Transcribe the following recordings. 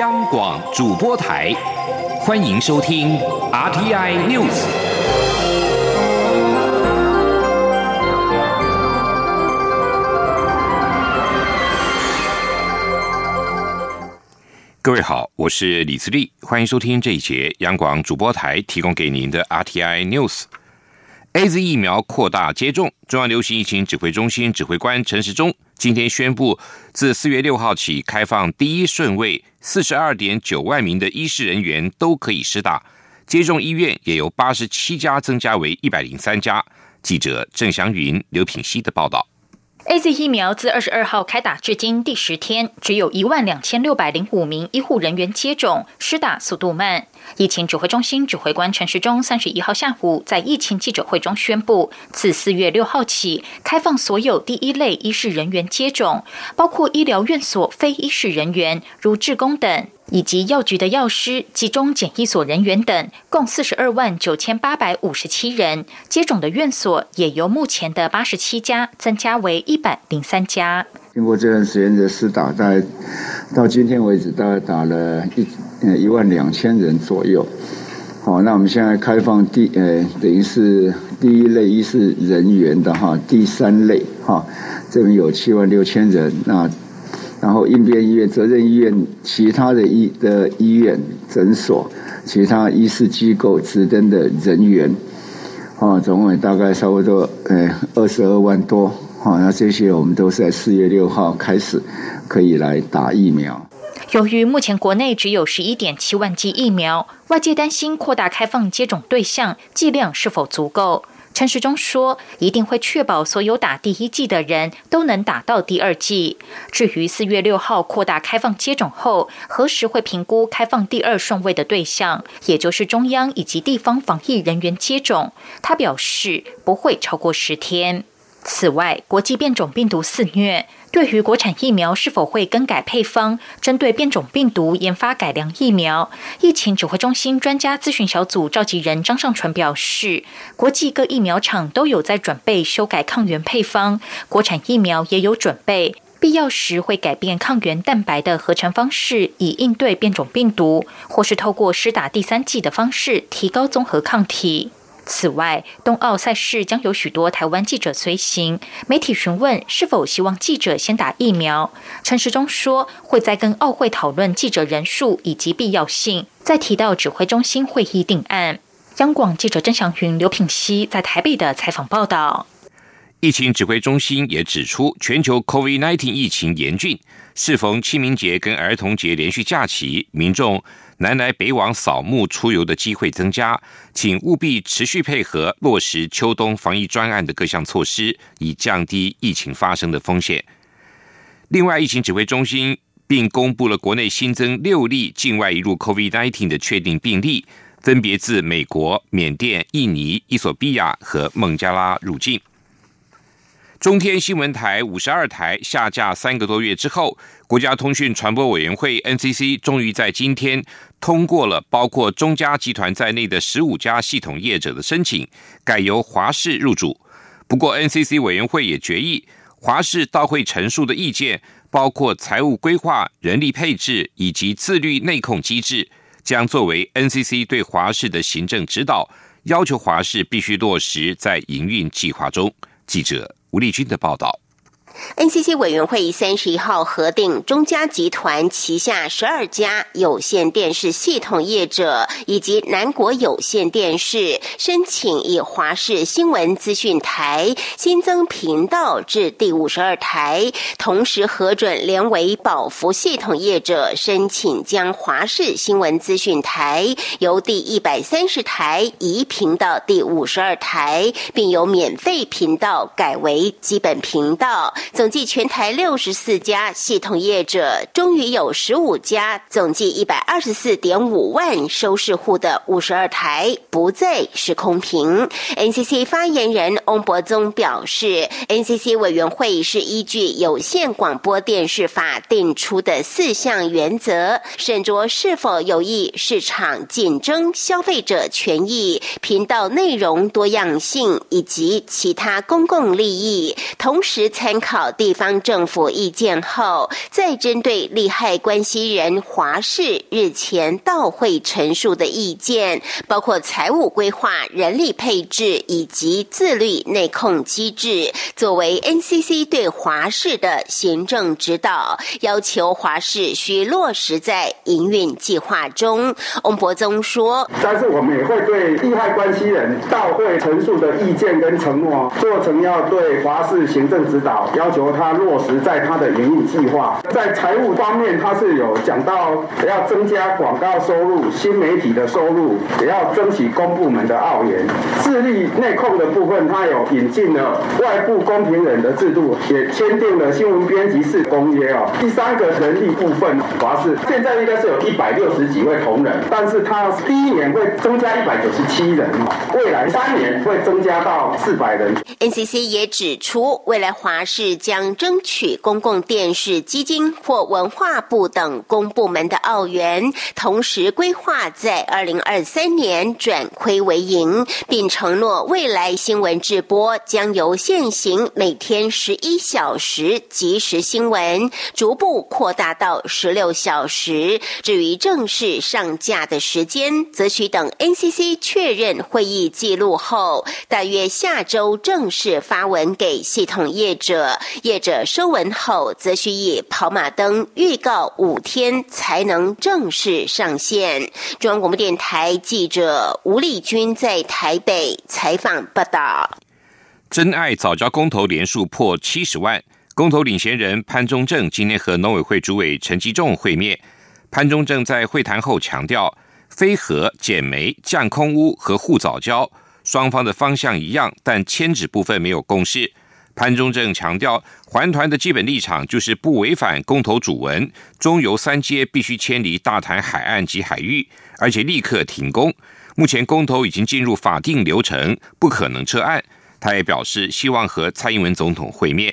央广主播台，欢迎收听 RTI News。各位好，我是李自立，欢迎收听这一节央广主播台提供给您的 RTI News。A Z 疫苗扩大接种，中央流行疫情指挥中心指挥官陈时中今天宣布，自四月六号起开放第一顺位四十二点九万名的医师人员都可以施打，接种医院也由八十七家增加为一百零三家。记者郑祥云、刘品熙的报道。A Z 疫苗自二十二号开打至今第十天，只有一万两千六百零五名医护人员接种，施打速度慢。疫情指挥中心指挥官陈时中三十一号下午在疫情记者会中宣布，自四月六号起开放所有第一类医事人员接种，包括医疗院所非医事人员，如志工等。以及药局的药师、集中检疫所人员等，共四十二万九千八百五十七人。接种的院所也由目前的八十七家增加为一百零三家。经过这段时间的试打，大概到今天为止，大概打了一呃一万两千人左右。好，那我们现在开放第呃等于是第一类医师人员的哈，第三类哈，这边有七万六千人那。然后应变医院、责任医院、其他的医的医院、诊所、其他医事机构指登的人员，啊，总共大概差不多呃二十二万多，啊，那这些我们都是在四月六号开始可以来打疫苗。由于目前国内只有十一点七万剂疫苗，外界担心扩大开放接种对象剂量是否足够。陈时中说：“一定会确保所有打第一剂的人都能打到第二剂。至于四月六号扩大开放接种后，何时会评估开放第二顺位的对象，也就是中央以及地方防疫人员接种，他表示不会超过十天。此外，国际变种病毒肆虐。”对于国产疫苗是否会更改配方，针对变种病毒研发改良疫苗，疫情指挥中心专家咨询小组召集人张尚淳表示，国际各疫苗厂都有在准备修改抗原配方，国产疫苗也有准备，必要时会改变抗原蛋白的合成方式，以应对变种病毒，或是透过施打第三剂的方式提高综合抗体。此外，冬奥赛事将有许多台湾记者随行。媒体询问是否希望记者先打疫苗，陈时中说会再跟奥会讨论记者人数以及必要性，再提到指挥中心会议定案。央广记者曾祥云、刘品熙在台北的采访报道。疫情指挥中心也指出，全球 COVID-19 疫情严峻，适逢清明节跟儿童节连续假期，民众。南来北往扫墓出游的机会增加，请务必持续配合落实秋冬防疫专案的各项措施，以降低疫情发生的风险。另外，疫情指挥中心并公布了国内新增六例境外一入 COVID-19 的确定病例，分别自美国、缅甸、印尼、伊索比亚和孟加拉入境。中天新闻台五十二台下架三个多月之后，国家通讯传播委员会 NCC 终于在今天通过了包括中嘉集团在内的十五家系统业者的申请，改由华视入主。不过，NCC 委员会也决议，华视到会陈述的意见，包括财务规划、人力配置以及自律内控机制，将作为 NCC 对华视的行政指导，要求华视必须落实在营运计划中。记者。吴立军的报道。NCC 委员会三十一号核定，中嘉集团旗下十二家有线电视系统业者以及南国有线电视申请以华视新闻资讯台新增频道至第五十二台，同时核准联为保福系统业者申请将华视新闻资讯台由第一百三十台移频到第五十二台，并由免费频道改为基本频道。总计全台六十四家系统业者，终于有十五家，总计一百二十四点五万收视户的五十二台不再是空屏。NCC 发言人翁博宗表示，NCC 委员会是依据有线广播电视法定出的四项原则，审酌是否有益市场竞争、消费者权益、频道内容多样性以及其他公共利益，同时参考。考地方政府意见后，再针对利害关系人华氏日前到会陈述的意见，包括财务规划、人力配置以及自律内控机制，作为 NCC 对华氏的行政指导，要求华氏需落实在营运计划中。翁博宗说：“但是我们也会对利害关系人到会陈述的意见跟承诺，做成要对华氏行政指导，要要求他落实在他的营运计划。在财务方面，他是有讲到要增加广告收入、新媒体的收入，也要争取公部门的澳元。自力内控的部分，他有引进了外部公平人的制度，也签订了新闻编辑室公约哦。第三个人力部分，华视现在应该是有一百六十几位同仁，但是他第一年会增加一百九十七人未来三年会增加到四百人。NCC 也指出，未来华视将争取公共电视基金或文化部等公部门的澳元，同时规划在二零二三年转亏为盈，并承诺未来新闻直播将由现行每天十一小时即时新闻，逐步扩大到十六小时。至于正式上架的时间，则需等 NCC 确认会议记录后，大约下周正式发文给系统业者。业者收文后，则需以跑马灯预告五天才能正式上线。中央广播电台记者吴丽君在台北采访报道。真爱早教公投连数破七十万，公投领衔人潘忠正今天和农委会主委陈吉仲会面。潘忠正在会谈后强调。飞核、减煤、降空污和护早教，双方的方向一样，但牵制部分没有共识。潘忠正强调，环团的基本立场就是不违反公投主文，中油三阶必须迁离大潭海岸及海域，而且立刻停工。目前公投已经进入法定流程，不可能撤案。他也表示，希望和蔡英文总统会面。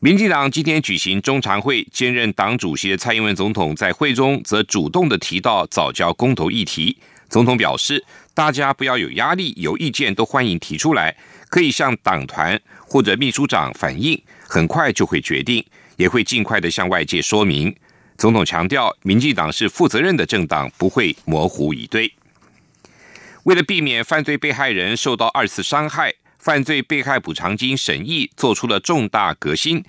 民进党今天举行中常会，兼任党主席的蔡英文总统在会中则主动的提到早教公投议题。总统表示，大家不要有压力，有意见都欢迎提出来，可以向党团或者秘书长反映，很快就会决定，也会尽快的向外界说明。总统强调，民进党是负责任的政党，不会模糊以对。为了避免犯罪被害人受到二次伤害。犯罪被害补偿金审议做出了重大革新，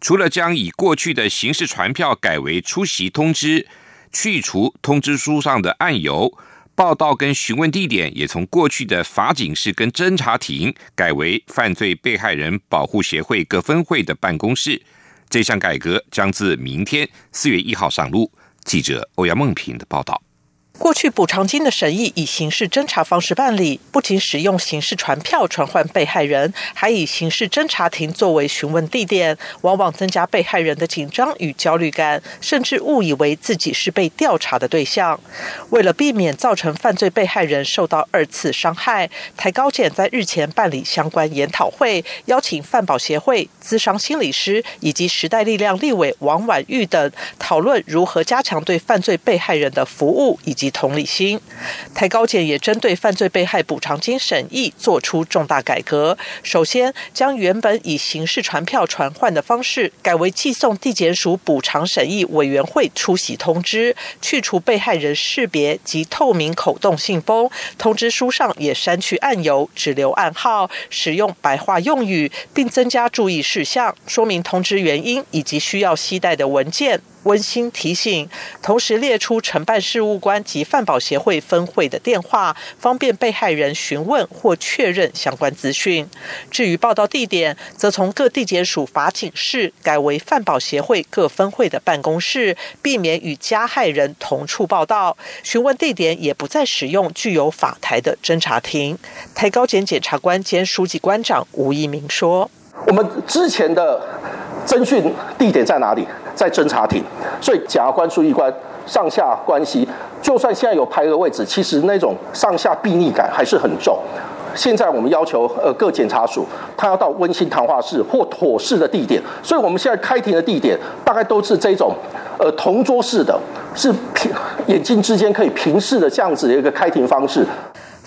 除了将以过去的刑事传票改为出席通知，去除通知书上的案由，报道跟询问地点也从过去的法警室跟侦查庭改为犯罪被害人保护协会各分会的办公室。这项改革将自明天四月一号上路。记者欧阳梦平的报道。过去补偿金的审议以刑事侦查方式办理，不仅使用刑事传票传唤被害人，还以刑事侦查庭作为询问地点，往往增加被害人的紧张与焦虑感，甚至误以为自己是被调查的对象。为了避免造成犯罪被害人受到二次伤害，台高检在日前办理相关研讨会，邀请犯保协会、资商心理师以及时代力量立委王婉玉等讨论如何加强对犯罪被害人的服务以及。同理心，台高检也针对犯罪被害补偿金审议做出重大改革。首先，将原本以刑事传票传唤的方式，改为寄送地检署补偿审议委员会出席通知，去除被害人识别及透明口动信封。通知书上也删去案由，只留案号，使用白话用语，并增加注意事项，说明通知原因以及需要携带的文件。温馨提醒，同时列出承办事务官及饭保协会分会的电话，方便被害人询问或确认相关资讯。至于报道地点，则从各地检署法警室改为饭保协会各分会的办公室，避免与加害人同处报道。询问地点也不再使用具有法台的侦查庭。台高检检察官兼书记官长吴一鸣说：“我们之前的。”侦讯地点在哪里？在侦查庭，所以检察官、书记官上下关系，就算现在有排额位置，其实那种上下避逆感还是很重。现在我们要求呃各检察署，他要到温馨谈话室或妥适的地点，所以我们现在开庭的地点大概都是这种呃同桌式的，是平眼睛之间可以平视的这样子的一个开庭方式。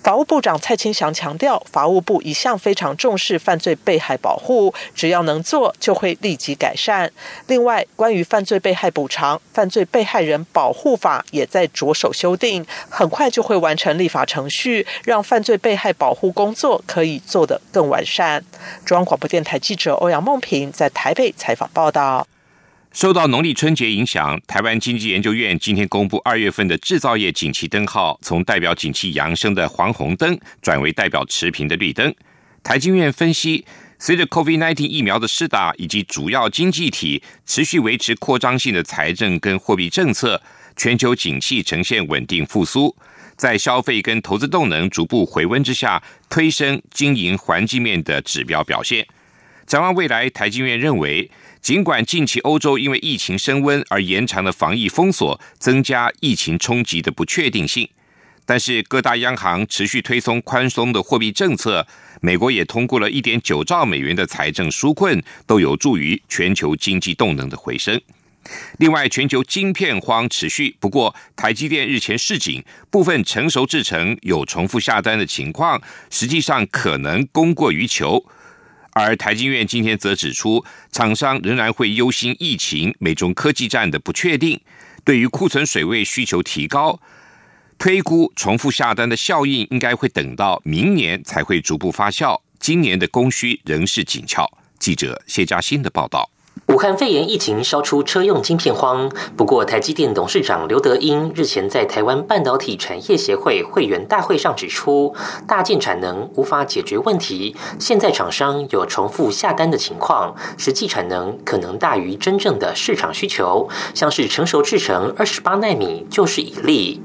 法务部长蔡清祥强调，法务部一向非常重视犯罪被害保护，只要能做，就会立即改善。另外，关于犯罪被害补偿，《犯罪被害人保护法》也在着手修订，很快就会完成立法程序，让犯罪被害保护工作可以做得更完善。中央广播电台记者欧阳梦平在台北采访报道。受到农历春节影响，台湾经济研究院今天公布二月份的制造业景气灯号，从代表景气扬升的黄红灯转为代表持平的绿灯。台经院分析，随着 COVID-19 疫苗的施打以及主要经济体持续维持扩张性的财政跟货币政策，全球景气呈现稳定复苏，在消费跟投资动能逐步回温之下，推升经营环境面的指标表现。展望未来，台经院认为。尽管近期欧洲因为疫情升温而延长了防疫封锁，增加疫情冲击的不确定性，但是各大央行持续推松宽松的货币政策，美国也通过了一点九兆美元的财政纾困，都有助于全球经济动能的回升。另外，全球晶片荒持续，不过台积电日前示警，部分成熟制程有重复下单的情况，实际上可能供过于求。而台积院今天则指出，厂商仍然会忧心疫情、美中科技战的不确定，对于库存水位需求提高，推估重复下单的效应应该会等到明年才会逐步发酵，今年的供需仍是紧俏。记者谢嘉欣的报道。武汉肺炎疫情烧出车用晶片荒，不过台积电董事长刘德英日前在台湾半导体产业协会会员大会上指出，大件产能无法解决问题，现在厂商有重复下单的情况，实际产能可能大于真正的市场需求，像是成熟制程二十八纳米就是一例。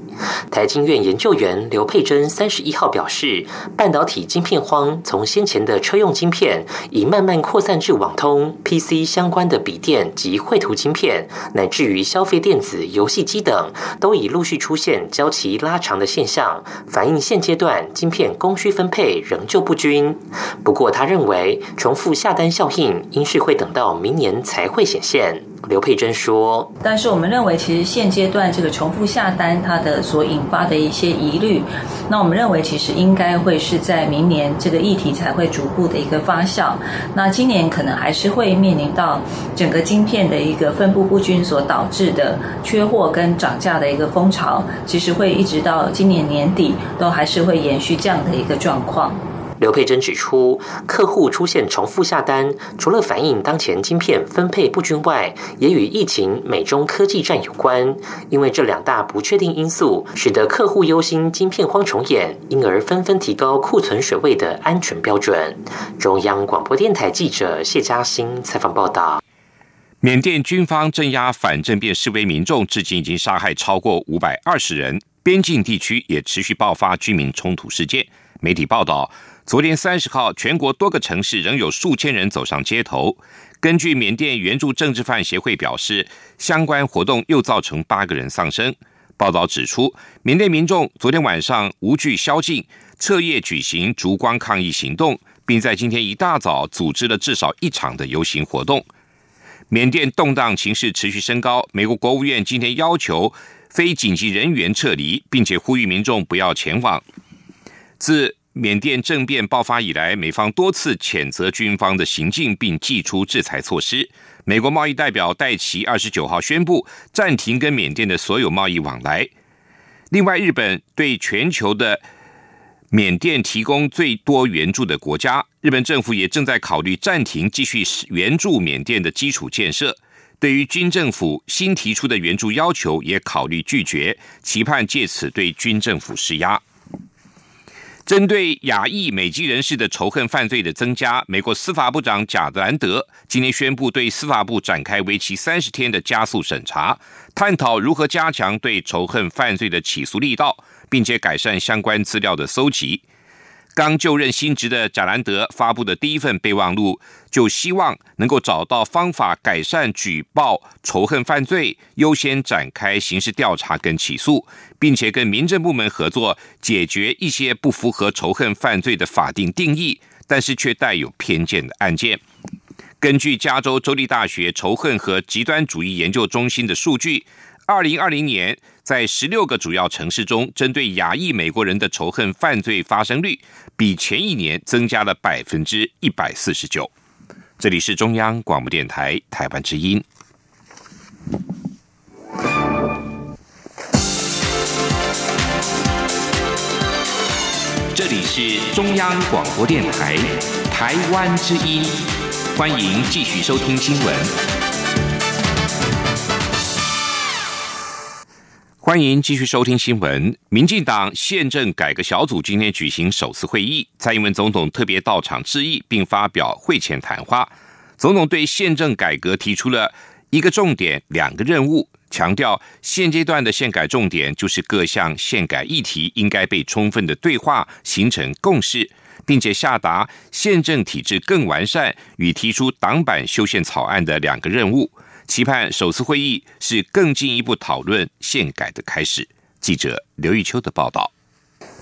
台经院研究员刘佩珍三十一号表示，半导体晶片荒从先前的车用晶片，已慢慢扩散至网通、PC 相关的笔电及绘图晶片，乃至于消费电子、游戏机等，都已陆续出现交期拉长的现象，反映现阶段晶片供需分配仍旧不均。不过，他认为重复下单效应应是会等到明年才会显现。刘佩珍说：“但是我们认为，其实现阶段这个重复下单，它的所引发的一些疑虑，那我们认为其实应该会是在明年这个议题才会逐步的一个发酵。那今年可能还是会面临到整个晶片的一个分布不均所导致的缺货跟涨价的一个风潮，其实会一直到今年年底都还是会延续这样的一个状况。”刘佩珍指出，客户出现重复下单，除了反映当前晶片分配不均外，也与疫情、美中科技战有关。因为这两大不确定因素，使得客户忧心晶片荒重演，因而纷纷提高库存水位的安全标准。中央广播电台记者谢嘉欣采访报道：缅甸军方镇压反政变示威民众，至今已经杀害超过五百二十人，边境地区也持续爆发居民冲突事件。媒体报道。昨天三十号，全国多个城市仍有数千人走上街头。根据缅甸援助政治犯协会表示，相关活动又造成八个人丧生。报道指出，缅甸民众昨天晚上无惧宵禁，彻夜举行烛光抗议行动，并在今天一大早组织了至少一场的游行活动。缅甸动荡情势持续升高，美国国务院今天要求非紧急人员撤离，并且呼吁民众不要前往。自缅甸政变爆发以来，美方多次谴责军方的行径，并祭出制裁措施。美国贸易代表戴奇二十九号宣布暂停跟缅甸的所有贸易往来。另外，日本对全球的缅甸提供最多援助的国家，日本政府也正在考虑暂停继续援助缅甸的基础建设。对于军政府新提出的援助要求，也考虑拒绝，期盼借此对军政府施压。针对亚裔美籍人士的仇恨犯罪的增加，美国司法部长贾德兰德今天宣布，对司法部展开为期三十天的加速审查，探讨如何加强对仇恨犯罪的起诉力道，并且改善相关资料的搜集。刚就任新职的贾兰德发布的第一份备忘录，就希望能够找到方法改善举报仇恨犯罪，优先展开刑事调查跟起诉，并且跟民政部门合作，解决一些不符合仇恨犯罪的法定定义，但是却带有偏见的案件。根据加州州立大学仇恨和极端主义研究中心的数据。二零二零年，在十六个主要城市中，针对亚裔美国人的仇恨犯罪发生率比前一年增加了百分之一百四十九。这里是中央广播电台台湾之音。这里是中央广播电台台湾之音，欢迎继续收听新闻。欢迎继续收听新闻。民进党宪政改革小组今天举行首次会议，蔡英文总统特别到场致意，并发表会前谈话。总统对宪政改革提出了一个重点、两个任务，强调现阶段的宪改重点就是各项宪改议题应该被充分的对话，形成共识，并且下达宪政体制更完善与提出党版修宪草案的两个任务。期盼首次会议是更进一步讨论宪改的开始。记者刘玉秋的报道。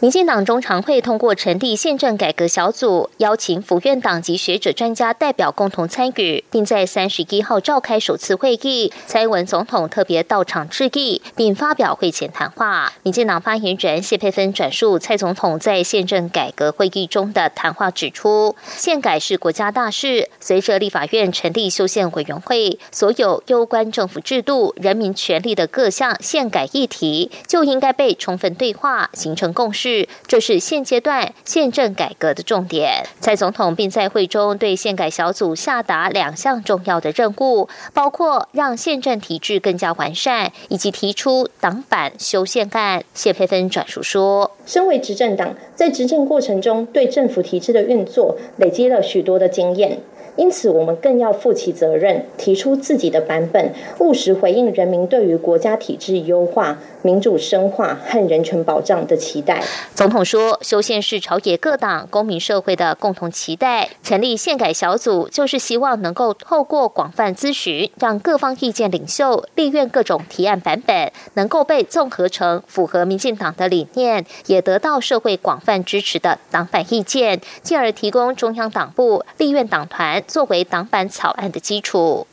民进党中常会通过成立宪政改革小组，邀请府院党及学者专家代表共同参与，并在三十一号召开首次会议。蔡英文总统特别到场致意，并发表会前谈话。民进党发言人谢佩芬转述蔡总统在宪政改革会议中的谈话，指出宪改是国家大事，随着立法院成立修宪委员会，所有攸关政府制度、人民权利的各项宪改议题，就应该被充分对话，形成共识。这是现阶段宪政改革的重点。蔡总统并在会中对宪改小组下达两项重要的任务，包括让宪政体制更加完善，以及提出党版修宪案。谢佩芬转述说：“身为执政党，在执政过程中，对政府体制的运作累积了许多的经验。”因此，我们更要负起责任，提出自己的版本，务实回应人民对于国家体制优化、民主深化和人权保障的期待。总统说，修宪是朝野各党、公民社会的共同期待。成立宪改小组，就是希望能够透过广泛咨询，让各方意见领袖、立院各种提案版本能够被综合成符合民进党的理念，也得到社会广泛支持的党派意见，进而提供中央党部、立院党团。作为党版草案的基础，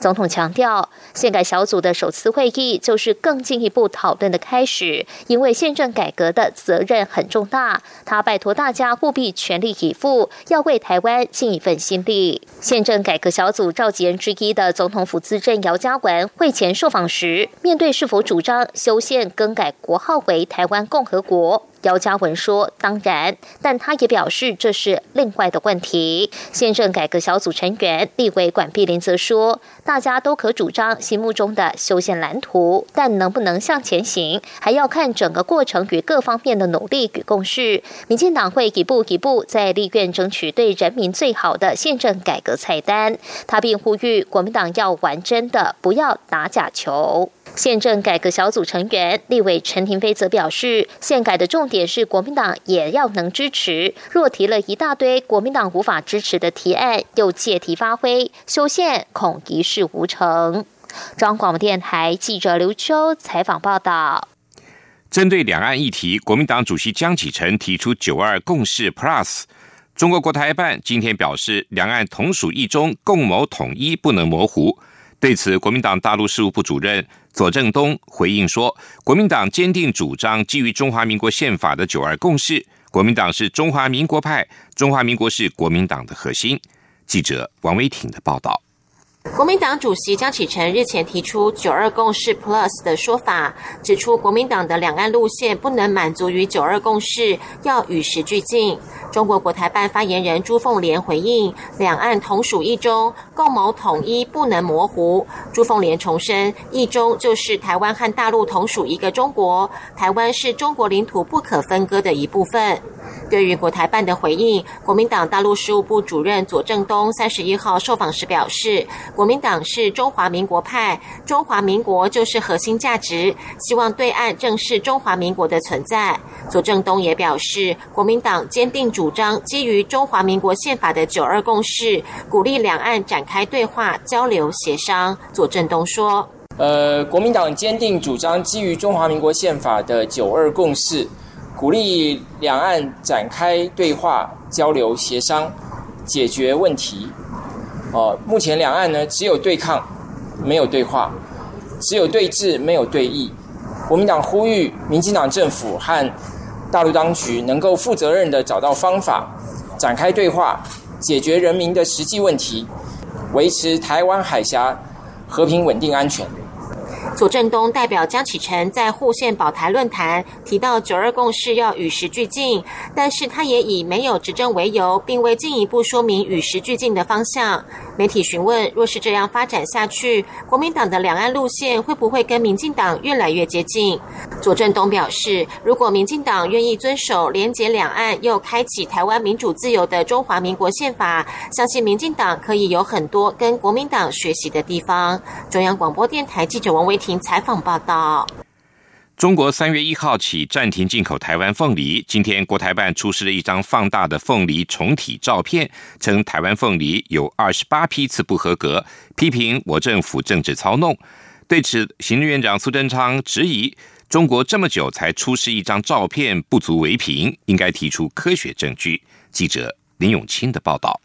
总统强调，宪改小组的首次会议就是更进一步讨论的开始，因为宪政改革的责任很重大，他拜托大家务必全力以赴，要为台湾尽一份心力。宪政改革小组召集人之一的总统府资政姚嘉文会前受访时，面对是否主张修宪更改国号为台湾共和国。姚嘉文说：“当然，但他也表示这是另外的问题。”宪政改革小组成员立委管碧林则说：“大家都可主张心目中的修宪蓝图，但能不能向前行，还要看整个过程与各方面的努力与共识。民进党会一步一步在立院争取对人民最好的宪政改革菜单。”他并呼吁国民党要玩真的，不要打假球。宪政改革小组成员立委陈廷飞则表示，宪改的重点是国民党也要能支持。若提了一大堆国民党无法支持的提案，又借题发挥，修宪恐一事无成。中央广播电台记者刘秋采访报道。针对两岸议题，国民党主席江启臣提出“九二共识 Plus”。中国国台办今天表示，两岸同属一中，共谋统一不能模糊。对此，国民党大陆事务部主任左正东回应说：“国民党坚定主张基于中华民国宪法的九二共识，国民党是中华民国派，中华民国是国民党的核心。”记者王威挺的报道。国民党主席江启臣日前提出“九二共识 Plus” 的说法，指出国民党的两岸路线不能满足于“九二共识”，要与时俱进。中国国台办发言人朱凤莲回应：“两岸同属一中，共谋统一不能模糊。”朱凤莲重申：“一中就是台湾和大陆同属一个中国，台湾是中国领土不可分割的一部分。”对于国台办的回应，国民党大陆事务部主任左正东三十一号受访时表示，国民党是中华民国派，中华民国就是核心价值，希望对岸正视中华民国的存在。左正东也表示，国民党坚定主张基于中华民国宪法的九二共识，鼓励两岸展开对话、交流、协商。左正东说：“呃，国民党坚定主张基于中华民国宪法的九二共识。”鼓励两岸展开对话、交流、协商，解决问题。哦，目前两岸呢只有对抗，没有对话。只有对峙没有对弈。国民党呼吁民进党政府和大陆当局能够负责任的找到方法，展开对话，解决人民的实际问题，维持台湾海峡和平稳定安全。左正东代表江启臣在沪县保台论坛提到九二共识要与时俱进，但是他也以没有执政为由，并未进一步说明与时俱进的方向。媒体询问，若是这样发展下去，国民党的两岸路线会不会跟民进党越来越接近？左正东表示，如果民进党愿意遵守连结两岸又开启台湾民主自由的中华民国宪法，相信民进党可以有很多跟国民党学习的地方。中央广播电台记者王维婷采访报道。中国三月一号起暂停进口台湾凤梨。今天，国台办出示了一张放大的凤梨重体照片，称台湾凤梨有二十八批次不合格，批评我政府政治操弄。对此，行政院长苏贞昌质疑：中国这么久才出示一张照片，不足为凭，应该提出科学证据。记者林永清的报道。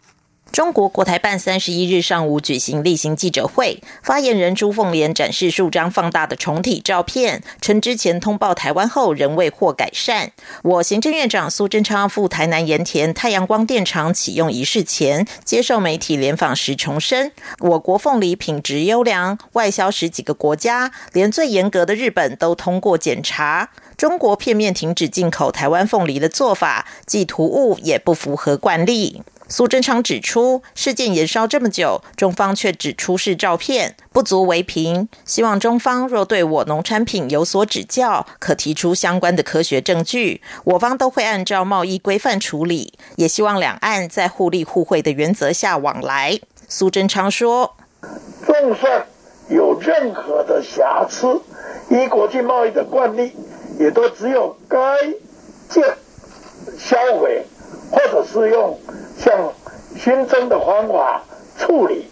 中国国台办三十一日上午举行例行记者会，发言人朱凤莲展示数张放大的重体照片，称之前通报台湾后仍未获改善。我行政院长苏贞昌赴台南盐田太阳光电厂启用仪式前，接受媒体联访时重申，我国凤梨品质优良，外销十几个国家，连最严格的日本都通过检查。中国片面停止进口台湾凤梨的做法，既突兀也不符合惯例。苏贞昌指出，事件延烧这么久，中方却只出示照片，不足为凭。希望中方若对我农产品有所指教，可提出相关的科学证据，我方都会按照贸易规范处理。也希望两岸在互利互惠的原则下往来。苏贞昌说：“就算有任何的瑕疵，依国际贸易的惯例，也都只有该件销毁，或者是用。”像新增的方法处理，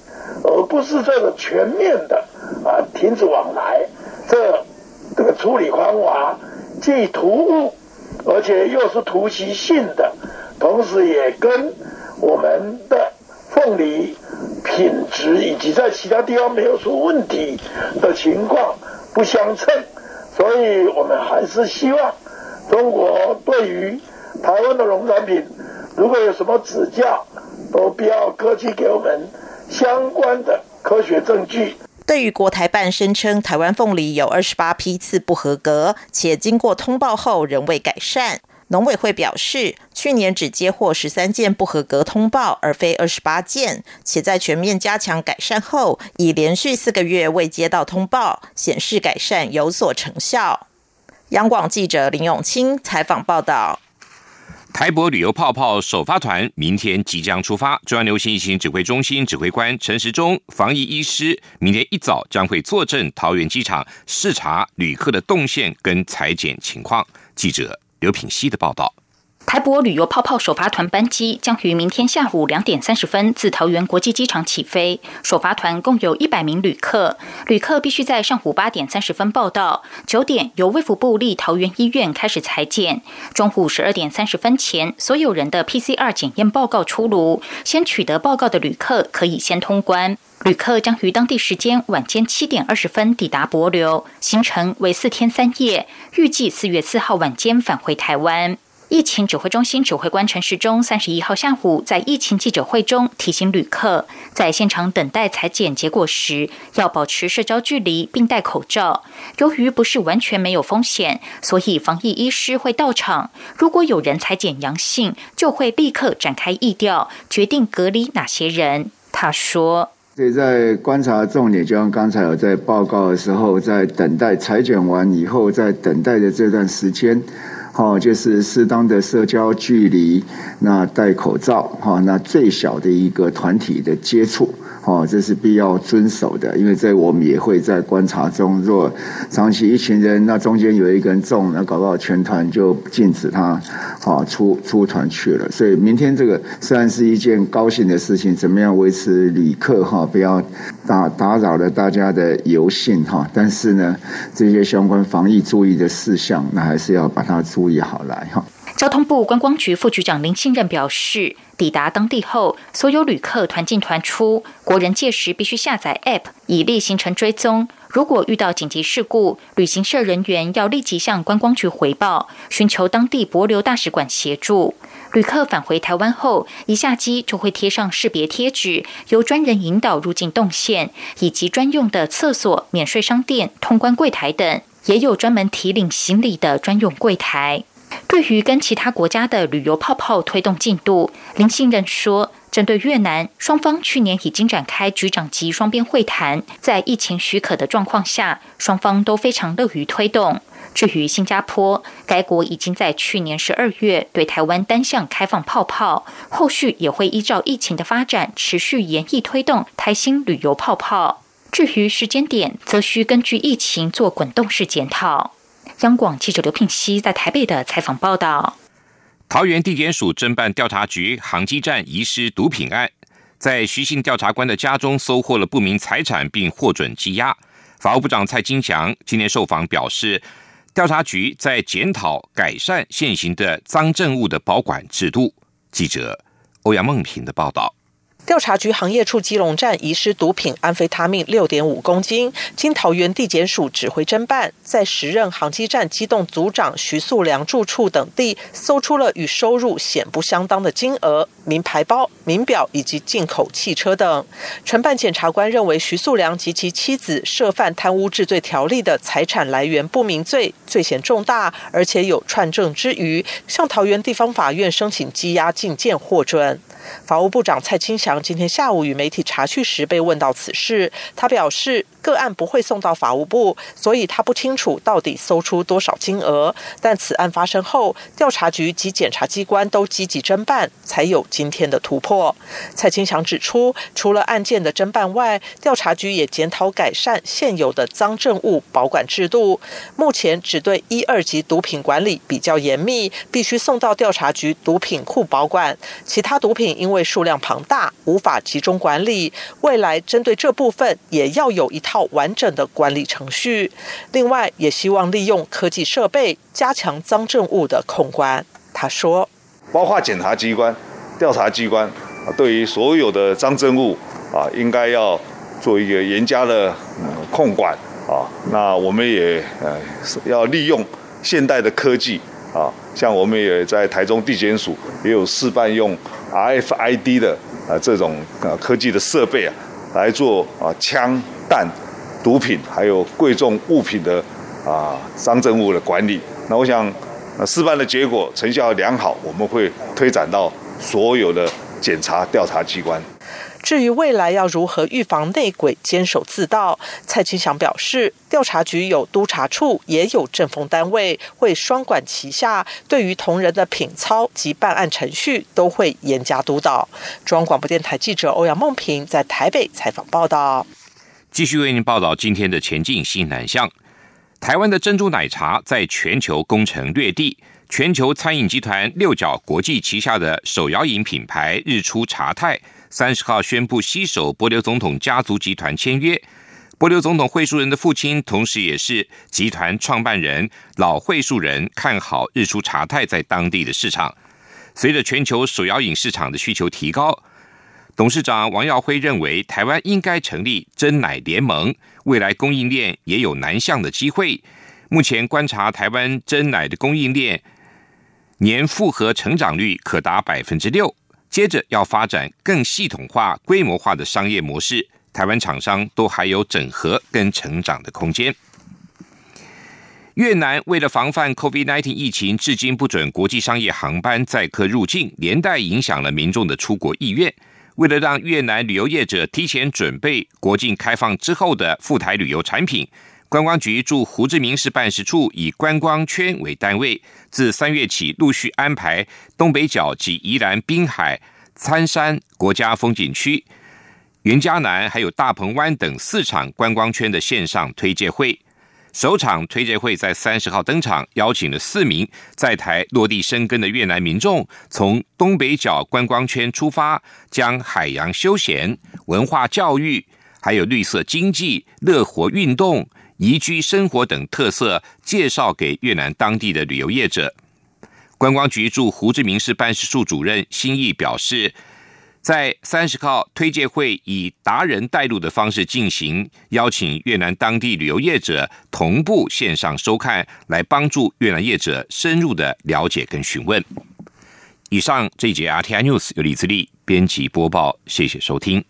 而不是这个全面的啊停止往来。这这个处理方法既突兀，而且又是突袭性的，同时也跟我们的凤梨品质以及在其他地方没有出问题的情况不相称。所以我们还是希望中国对于台湾的农产品。如果有什么指教，都不要客气，给我们相关的科学证据。对于国台办声称台湾凤梨有二十八批次不合格，且经过通报后仍未改善，农委会表示，去年只接获十三件不合格通报，而非二十八件，且在全面加强改善后，已连续四个月未接到通报，显示改善有所成效。央广记者林永清采访报道。台博旅游泡泡首发团明天即将出发，中央流行疫情指挥中心指挥官陈时中、防疫医师明天一早将会坐镇桃园机场视察旅客的动线跟裁剪情况。记者刘品希的报道。台博旅游泡泡首发团班机将于明天下午两点三十分自桃园国际机场起飞。首发团共有一百名旅客，旅客必须在上午八点三十分报到，九点由卫福部立桃园医院开始裁剪。中午十二点三十分前，所有人的 PCR 检验报告出炉，先取得报告的旅客可以先通关。旅客将于当地时间晚间七点二十分抵达博流，行程为四天三夜，预计四月四号晚间返回台湾。疫情指挥中心指挥官陈时中三十一号下午在疫情记者会中提醒旅客，在现场等待裁剪结果时要保持社交距离并戴口罩。由于不是完全没有风险，所以防疫医师会到场。如果有人裁剪阳性，就会立刻展开疫调，决定隔离哪些人。他说：“所以在观察重点，就像刚才我在报告的时候，在等待裁剪完以后，在等待的这段时间。”哦，就是适当的社交距离，那戴口罩，哈，那最小的一个团体的接触。哦，这是必要遵守的，因为在我们也会在观察中，若长期一群人，那中间有一个人中，那搞不好全团就禁止他，啊，出出团去了。所以明天这个虽然是一件高兴的事情，怎么样维持旅客哈，不要打打扰了大家的游兴哈，但是呢，这些相关防疫注意的事项，那还是要把它注意好来哈。交通部观光局副局长林信任表示，抵达当地后，所有旅客团进团出，国人届时必须下载 App 以例行程追踪。如果遇到紧急事故，旅行社人员要立即向观光局回报，寻求当地博留大使馆协助。旅客返回台湾后，一下机就会贴上识别贴纸，由专人引导入境动线，以及专用的厕所、免税商店、通关柜台等，也有专门提领行李的专用柜台。对于跟其他国家的旅游泡泡推动进度，林信任说，针对越南，双方去年已经展开局长级双边会谈，在疫情许可的状况下，双方都非常乐于推动。至于新加坡，该国已经在去年十二月对台湾单向开放泡泡，后续也会依照疫情的发展，持续严厉推动台新旅游泡泡。至于时间点，则需根据疫情做滚动式检讨。央广记者刘聘熙在台北的采访报道：桃园地检署侦办调查局航机站遗失毒品案，在徐姓调查官的家中搜获了不明财产，并获准羁押。法务部长蔡金祥今天受访表示。调查局在检讨改善现行的赃证物的保管制度。记者欧阳梦平的报道。调查局行业处基隆站遗失毒品安非他命六点五公斤，经桃园地检署指挥侦办，在时任航机站机动组长徐素良住处等地搜出了与收入显不相当的金额、名牌包、名表以及进口汽车等。承办检察官认为，徐素良及其妻子涉犯贪污治罪条例的财产来源不明罪，罪嫌重大，而且有串证之余，向桃园地方法院申请羁押禁见获准。法务部长蔡清祥今天下午与媒体查叙时被问到此事，他表示。个案不会送到法务部，所以他不清楚到底搜出多少金额。但此案发生后，调查局及检察机关都积极侦办，才有今天的突破。蔡清祥指出，除了案件的侦办外，调查局也检讨改善现有的赃证物保管制度。目前只对一二级毒品管理比较严密，必须送到调查局毒品库保管。其他毒品因为数量庞大，无法集中管理。未来针对这部分，也要有一套。完整的管理程序，另外也希望利用科技设备加强赃证物的控管。他说，包括检察机关、调查机关啊，对于所有的赃证物啊，应该要做一个严加的嗯控管啊。那我们也呃要利用现代的科技啊，像我们也在台中地检署也有示范用 RFID 的啊这种啊科技的设备啊来做啊枪弹。毒品还有贵重物品的啊赃证物的管理，那我想，那示范的结果成效良好，我们会推展到所有的检察调查机关。至于未来要如何预防内鬼监守自盗，蔡清祥表示，调查局有督察处，也有政风单位，会双管齐下，对于同仁的品操及办案程序都会严加督导。中央广播电台记者欧阳梦平在台北采访报道。继续为您报道今天的前进新南向。台湾的珍珠奶茶在全球攻城略地，全球餐饮集团六角国际旗下的手摇饮品牌日出茶太三十号宣布携手波流总统家族集团签约。波流总统惠树人的父亲，同时也是集团创办人老惠树人，看好日出茶太在当地的市场。随着全球手摇饮市场的需求提高。董事长王耀辉认为，台湾应该成立真奶联盟，未来供应链也有南向的机会。目前观察台湾真奶的供应链年复合成长率可达百分之六，接着要发展更系统化、规模化的商业模式，台湾厂商都还有整合跟成长的空间。越南为了防范 COVID-19 疫情，至今不准国际商业航班载客入境，连带影响了民众的出国意愿。为了让越南旅游业者提前准备国境开放之后的赴台旅游产品，观光局驻胡志明市办事处以观光圈为单位，自三月起陆续安排东北角及宜兰滨海、参山国家风景区、云嘉南还有大鹏湾等四场观光圈的线上推介会。首场推介会在三十号登场，邀请了四名在台落地生根的越南民众，从东北角观光圈出发，将海洋休闲、文化教育、还有绿色经济、乐活运动、宜居生活等特色介绍给越南当地的旅游业者。观光局驻胡志明市办事处主任辛义表示，在三十号推介会以达人带路的方式进行，邀请越南当地旅游业者同步线上收看，来帮助越南业者深入的了解跟询问。以上这一节 RTI News 由李自立编辑播报，谢谢收听。